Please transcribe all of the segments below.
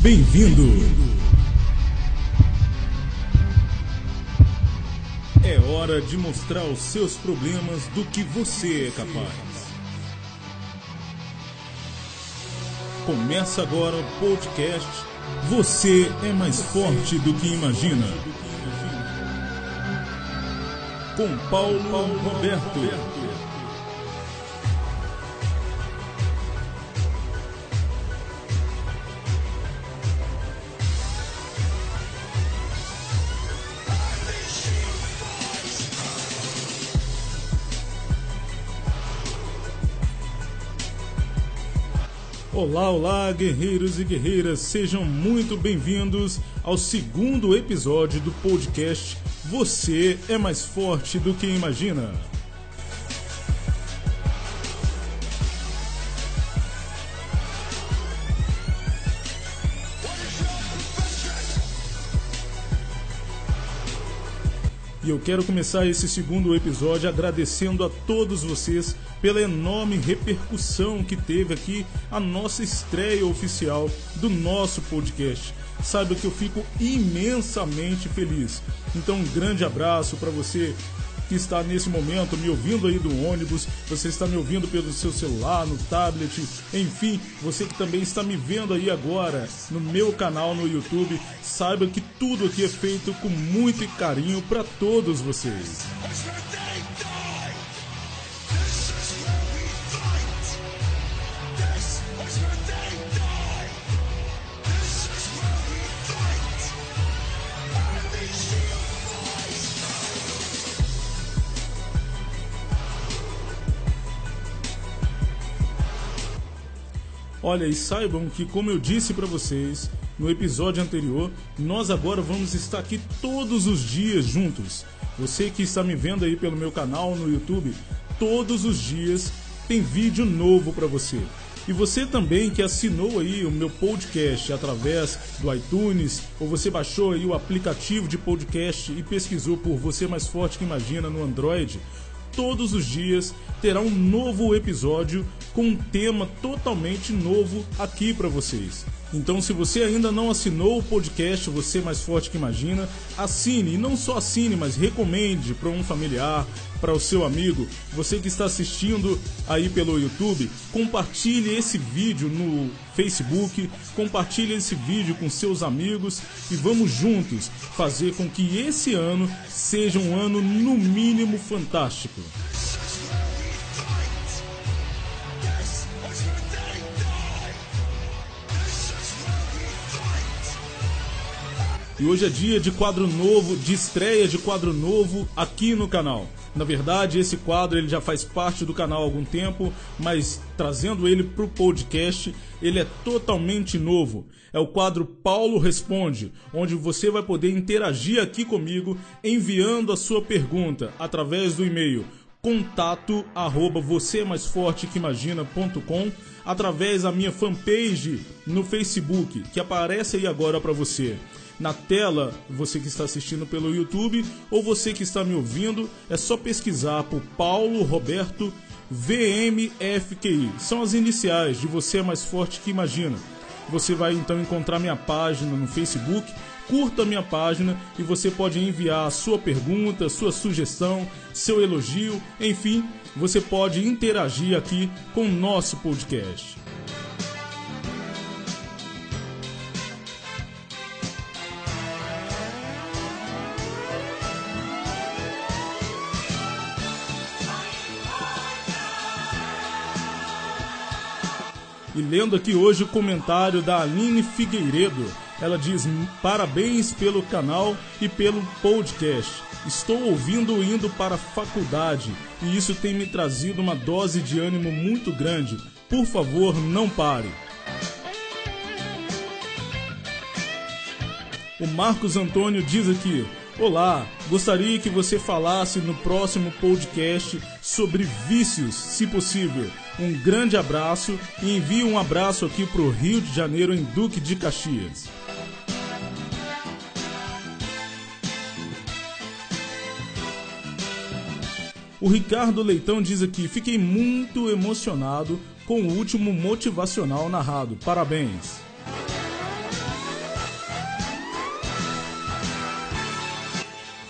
Bem-vindo! É hora de mostrar os seus problemas do que você é capaz. Começa agora o podcast Você é mais forte do que imagina. Com Paulo Roberto. Olá, olá, guerreiros e guerreiras, sejam muito bem-vindos ao segundo episódio do podcast Você é mais forte do que imagina. E eu quero começar esse segundo episódio agradecendo a todos vocês pela enorme repercussão que teve aqui a nossa estreia oficial do nosso podcast. Saiba que eu fico imensamente feliz. Então, um grande abraço para você que está nesse momento me ouvindo aí do ônibus, você está me ouvindo pelo seu celular, no tablet, enfim, você que também está me vendo aí agora no meu canal no YouTube, saiba que tudo aqui é feito com muito carinho para todos vocês. Olha, e saibam que, como eu disse para vocês no episódio anterior, nós agora vamos estar aqui todos os dias juntos. Você que está me vendo aí pelo meu canal no YouTube, todos os dias tem vídeo novo para você. E você também que assinou aí o meu podcast através do iTunes, ou você baixou aí o aplicativo de podcast e pesquisou por Você Mais Forte que Imagina no Android, todos os dias terá um novo episódio com um tema totalmente novo aqui para vocês. Então, se você ainda não assinou o podcast Você Mais Forte que Imagina, assine. E não só assine, mas recomende para um familiar, para o seu amigo. Você que está assistindo aí pelo YouTube, compartilhe esse vídeo no Facebook, compartilhe esse vídeo com seus amigos e vamos juntos fazer com que esse ano seja um ano no mínimo fantástico. E hoje é dia de quadro novo, de estreia de quadro novo aqui no canal. Na verdade, esse quadro ele já faz parte do canal há algum tempo, mas trazendo ele para o podcast, ele é totalmente novo. É o quadro Paulo Responde, onde você vai poder interagir aqui comigo enviando a sua pergunta através do e-mail contato arroba você mais forte que através da minha fanpage no Facebook que aparece aí agora para você na tela, você que está assistindo pelo YouTube ou você que está me ouvindo, é só pesquisar por Paulo Roberto VMFQI. São as iniciais de Você é Mais Forte que Imagina. Você vai então encontrar minha página no Facebook. Curta minha página e você pode enviar a sua pergunta, sua sugestão, seu elogio, enfim, você pode interagir aqui com o nosso podcast. Lendo aqui hoje o comentário da Aline Figueiredo, ela diz: parabéns pelo canal e pelo podcast. Estou ouvindo indo para a faculdade e isso tem me trazido uma dose de ânimo muito grande. Por favor, não pare. O Marcos Antônio diz aqui: Olá, gostaria que você falasse no próximo podcast sobre vícios, se possível. Um grande abraço e envie um abraço aqui para o Rio de Janeiro, em Duque de Caxias. O Ricardo Leitão diz aqui: fiquei muito emocionado com o último motivacional narrado. Parabéns.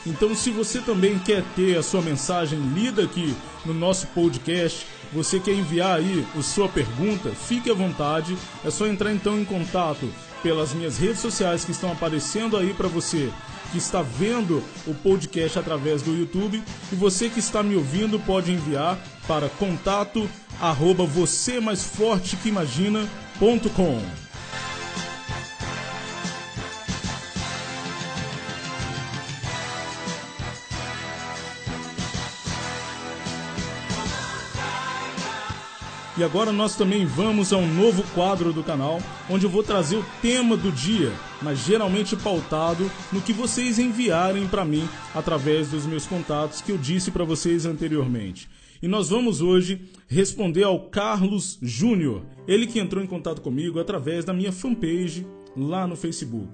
Então, se você também quer ter a sua mensagem lida aqui no nosso podcast, você quer enviar aí a sua pergunta, fique à vontade. É só entrar então em contato pelas minhas redes sociais que estão aparecendo aí para você que está vendo o podcast através do YouTube e você que está me ouvindo pode enviar para contato arroba você mais forte que imagina.com. E agora nós também vamos a um novo quadro do canal, onde eu vou trazer o tema do dia, mas geralmente pautado no que vocês enviarem para mim através dos meus contatos que eu disse para vocês anteriormente. E nós vamos hoje responder ao Carlos Júnior, ele que entrou em contato comigo através da minha fanpage lá no Facebook.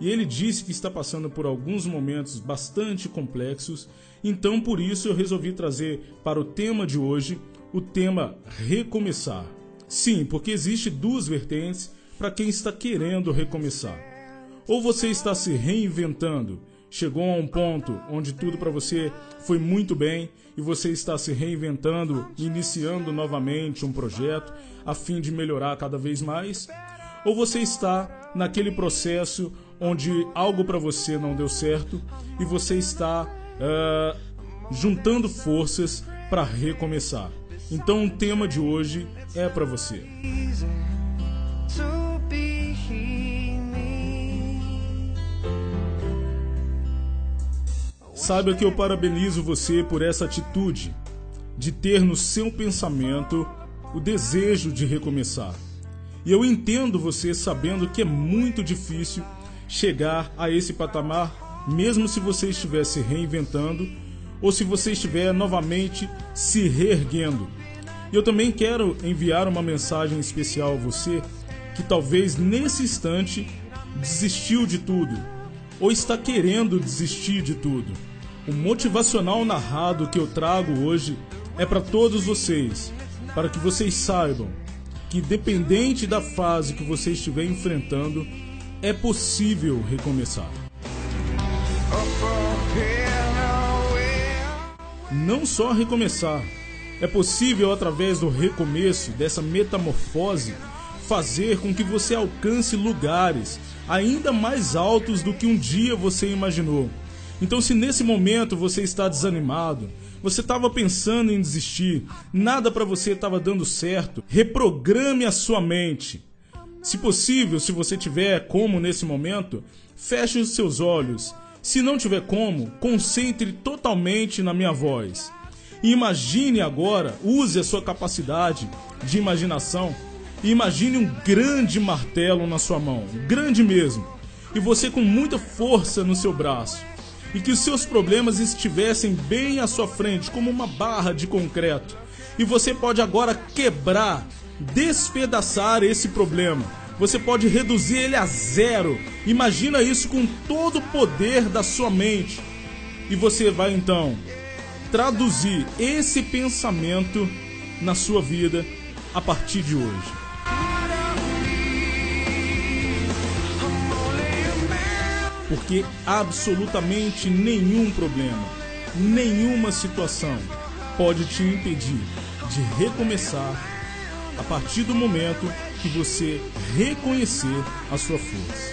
E ele disse que está passando por alguns momentos bastante complexos, então por isso eu resolvi trazer para o tema de hoje o tema recomeçar. Sim, porque existe duas vertentes para quem está querendo recomeçar. Ou você está se reinventando, chegou a um ponto onde tudo para você foi muito bem e você está se reinventando, iniciando novamente um projeto a fim de melhorar cada vez mais, ou você está naquele processo onde algo para você não deu certo e você está uh, juntando forças para recomeçar. Então o tema de hoje é para você. Saiba que eu parabenizo você por essa atitude de ter no seu pensamento o desejo de recomeçar. E eu entendo você sabendo que é muito difícil chegar a esse patamar, mesmo se você estiver se reinventando ou se você estiver novamente se reerguendo. E eu também quero enviar uma mensagem especial a você que talvez nesse instante desistiu de tudo ou está querendo desistir de tudo. O motivacional narrado que eu trago hoje é para todos vocês, para que vocês saibam que, dependente da fase que você estiver enfrentando, é possível recomeçar. Não só recomeçar, é possível através do recomeço, dessa metamorfose, fazer com que você alcance lugares ainda mais altos do que um dia você imaginou. Então, se nesse momento você está desanimado, você estava pensando em desistir, nada para você estava dando certo, reprograme a sua mente. Se possível, se você tiver como nesse momento, feche os seus olhos se não tiver como, concentre totalmente na minha voz. Imagine agora, use a sua capacidade de imaginação. Imagine um grande martelo na sua mão, grande mesmo, e você com muita força no seu braço, e que os seus problemas estivessem bem à sua frente, como uma barra de concreto, e você pode agora quebrar, despedaçar esse problema você pode reduzir ele a zero. Imagina isso com todo o poder da sua mente. E você vai então traduzir esse pensamento na sua vida a partir de hoje. Porque absolutamente nenhum problema, nenhuma situação pode te impedir de recomeçar a partir do momento que você reconhecer a sua força.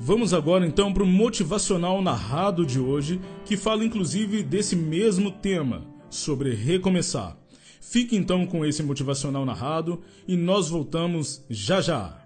Vamos agora então para o motivacional narrado de hoje, que fala inclusive desse mesmo tema, sobre recomeçar. Fique então com esse motivacional narrado e nós voltamos já já.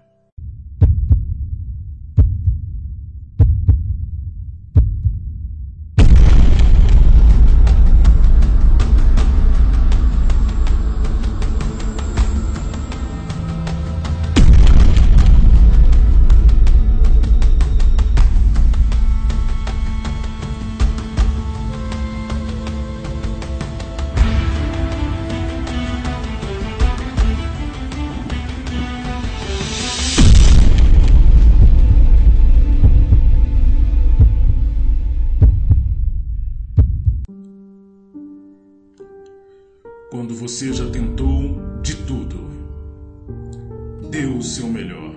Seu melhor,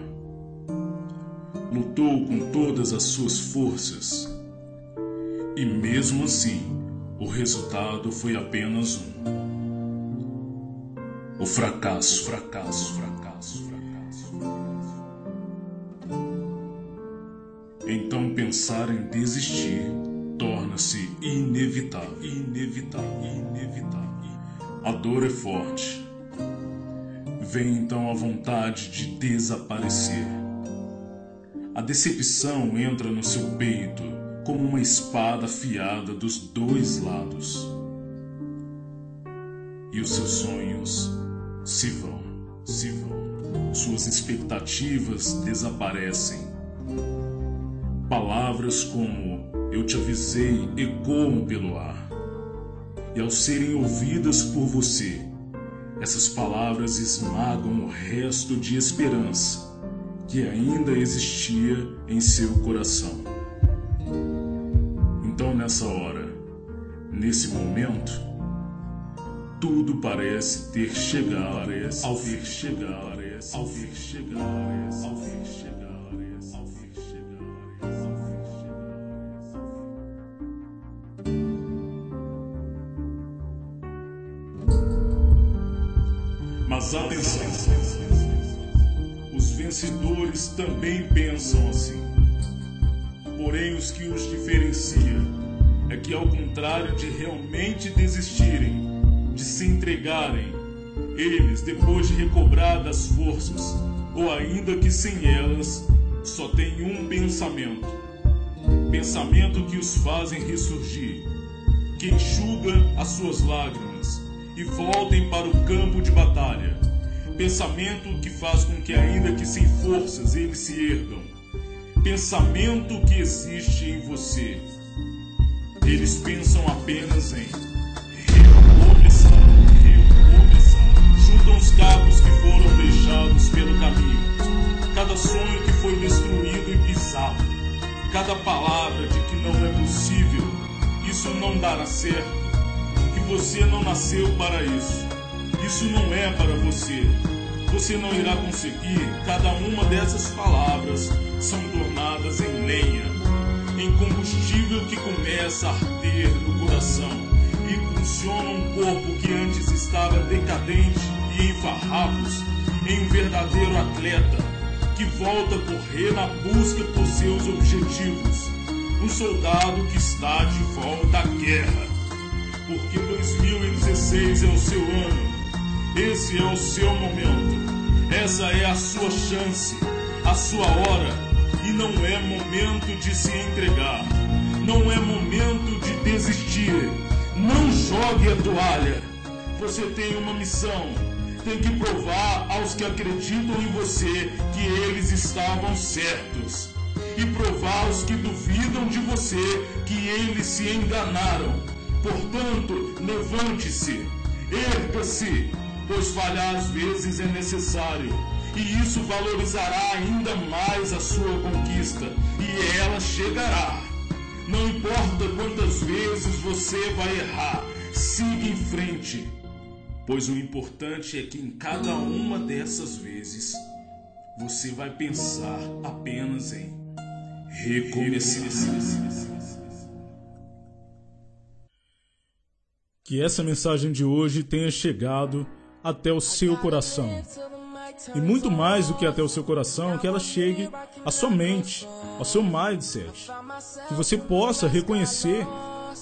lutou com todas as suas forças e mesmo assim o resultado foi apenas um. O fracasso, fracasso, fracasso, fracasso. Então pensar em desistir torna-se inevitável, inevitável, inevitável. A dor é forte. Vem então a vontade de desaparecer. A decepção entra no seu peito como uma espada afiada dos dois lados. E os seus sonhos se vão, se vão. Suas expectativas desaparecem. Palavras como eu te avisei ecoam pelo ar. E ao serem ouvidas por você, essas palavras esmagam o resto de esperança que ainda existia em seu coração. Então, nessa hora, nesse momento, tudo parece ter chegado ao chegado parece ao parece ao parece ao atenção, os vencedores também pensam assim. Porém, os que os diferencia é que, ao contrário de realmente desistirem, de se entregarem, eles, depois de recobrar das forças, ou ainda que sem elas, só têm um pensamento. Pensamento que os fazem ressurgir, que enxuga as suas lágrimas e voltem para o campo de batalha. Pensamento que faz com que, ainda que sem forças, eles se ergam. Pensamento que existe em você. Eles pensam apenas em recomeçar, recomeçar. Juntam os cabos que foram deixados pelo caminho. Cada sonho que foi destruído e pisado. Cada palavra de que não é possível. Isso não dará certo. Você não nasceu para isso. Isso não é para você. Você não irá conseguir. Cada uma dessas palavras são tornadas em lenha, em combustível que começa a arder no coração e funciona um corpo que antes estava decadente e em farrapos, em um verdadeiro atleta que volta a correr na busca por seus objetivos. Um soldado que está de volta à guerra. Porque 2016 é o seu ano. Esse é o seu momento. Essa é a sua chance, a sua hora. E não é momento de se entregar. Não é momento de desistir. Não jogue a toalha. Você tem uma missão. Tem que provar aos que acreditam em você que eles estavam certos. E provar aos que duvidam de você que eles se enganaram. Portanto, levante-se, erga-se, pois falhar às vezes é necessário. E isso valorizará ainda mais a sua conquista, e ela chegará. Não importa quantas vezes você vai errar, siga em frente, pois o importante é que em cada uma dessas vezes você vai pensar apenas em recomeçar. Que essa mensagem de hoje tenha chegado até o seu coração. E muito mais do que até o seu coração, que ela chegue à sua mente, ao seu mindset. Que você possa reconhecer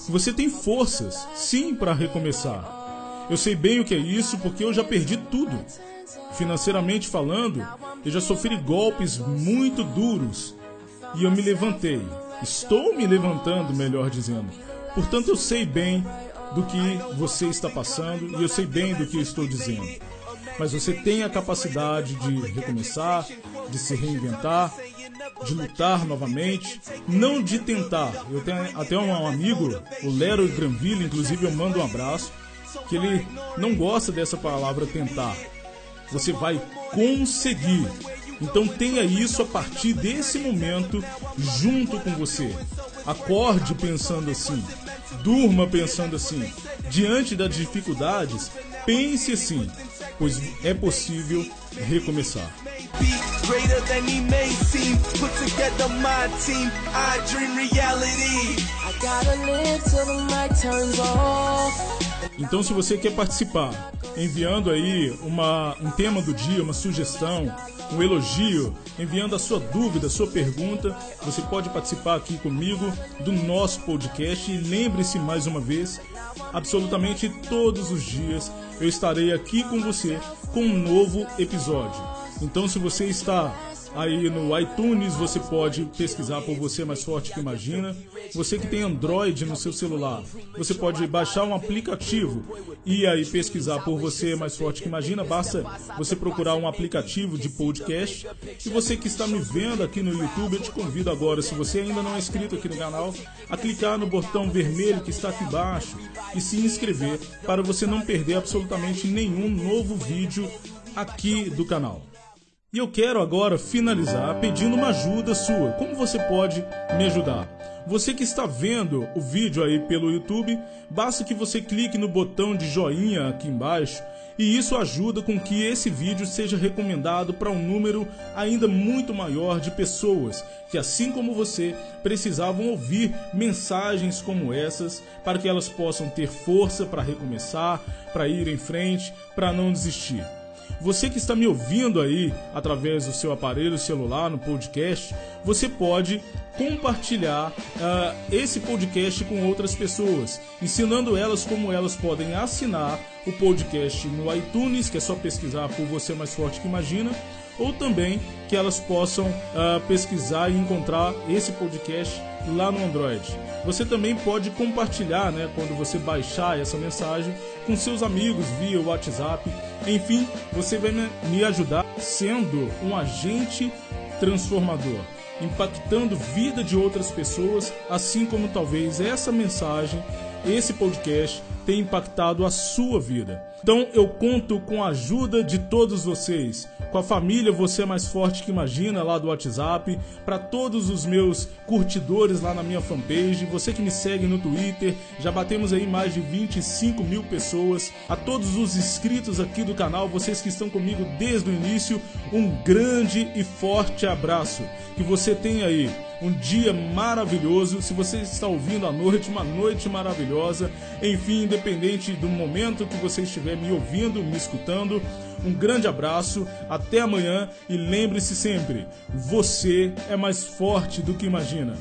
que você tem forças, sim, para recomeçar. Eu sei bem o que é isso porque eu já perdi tudo. Financeiramente falando, eu já sofri golpes muito duros e eu me levantei. Estou me levantando, melhor dizendo. Portanto, eu sei bem do que você está passando e eu sei bem do que estou dizendo. Mas você tem a capacidade de recomeçar, de se reinventar, de lutar novamente, não de tentar. Eu tenho até um amigo, o Lero Granville, inclusive eu mando um abraço, que ele não gosta dessa palavra tentar. Você vai conseguir. Então tenha isso a partir desse momento junto com você. Acorde pensando assim. Durma pensando assim. Diante das dificuldades, pense assim, pois é possível recomeçar. Então, se você quer participar, enviando aí uma, um tema do dia, uma sugestão, um elogio, enviando a sua dúvida, a sua pergunta, você pode participar aqui comigo do nosso podcast. E lembre-se mais uma vez, absolutamente todos os dias eu estarei aqui com você com um novo episódio. Então, se você está aí no iTunes, você pode pesquisar por Você Mais Forte que Imagina. Você que tem Android no seu celular, você pode baixar um aplicativo e aí pesquisar por Você Mais Forte que Imagina. Basta você procurar um aplicativo de podcast. E você que está me vendo aqui no YouTube, eu te convido agora, se você ainda não é inscrito aqui no canal, a clicar no botão vermelho que está aqui embaixo e se inscrever para você não perder absolutamente nenhum novo vídeo aqui do canal. E eu quero agora finalizar pedindo uma ajuda sua. Como você pode me ajudar? Você que está vendo o vídeo aí pelo YouTube, basta que você clique no botão de joinha aqui embaixo e isso ajuda com que esse vídeo seja recomendado para um número ainda muito maior de pessoas que, assim como você, precisavam ouvir mensagens como essas para que elas possam ter força para recomeçar, para ir em frente, para não desistir. Você que está me ouvindo aí através do seu aparelho celular no podcast, você pode compartilhar uh, esse podcast com outras pessoas, ensinando elas como elas podem assinar o podcast no iTunes, que é só pesquisar por Você Mais Forte que Imagina, ou também que elas possam uh, pesquisar e encontrar esse podcast lá no Android. Você também pode compartilhar, né, quando você baixar essa mensagem, com seus amigos via WhatsApp. Enfim, você vai me ajudar sendo um agente transformador, impactando vida de outras pessoas, assim como talvez essa mensagem, esse podcast tenha impactado a sua vida. Então eu conto com a ajuda de todos vocês com a família Você é Mais Forte que Imagina lá do WhatsApp, para todos os meus curtidores lá na minha fanpage, você que me segue no Twitter, já batemos aí mais de 25 mil pessoas, a todos os inscritos aqui do canal, vocês que estão comigo desde o início, um grande e forte abraço. Que você tenha aí um dia maravilhoso. Se você está ouvindo à noite, uma noite maravilhosa. Enfim, independente do momento que você estiver me ouvindo, me escutando, um grande abraço, até amanhã e lembre-se sempre: você é mais forte do que imagina.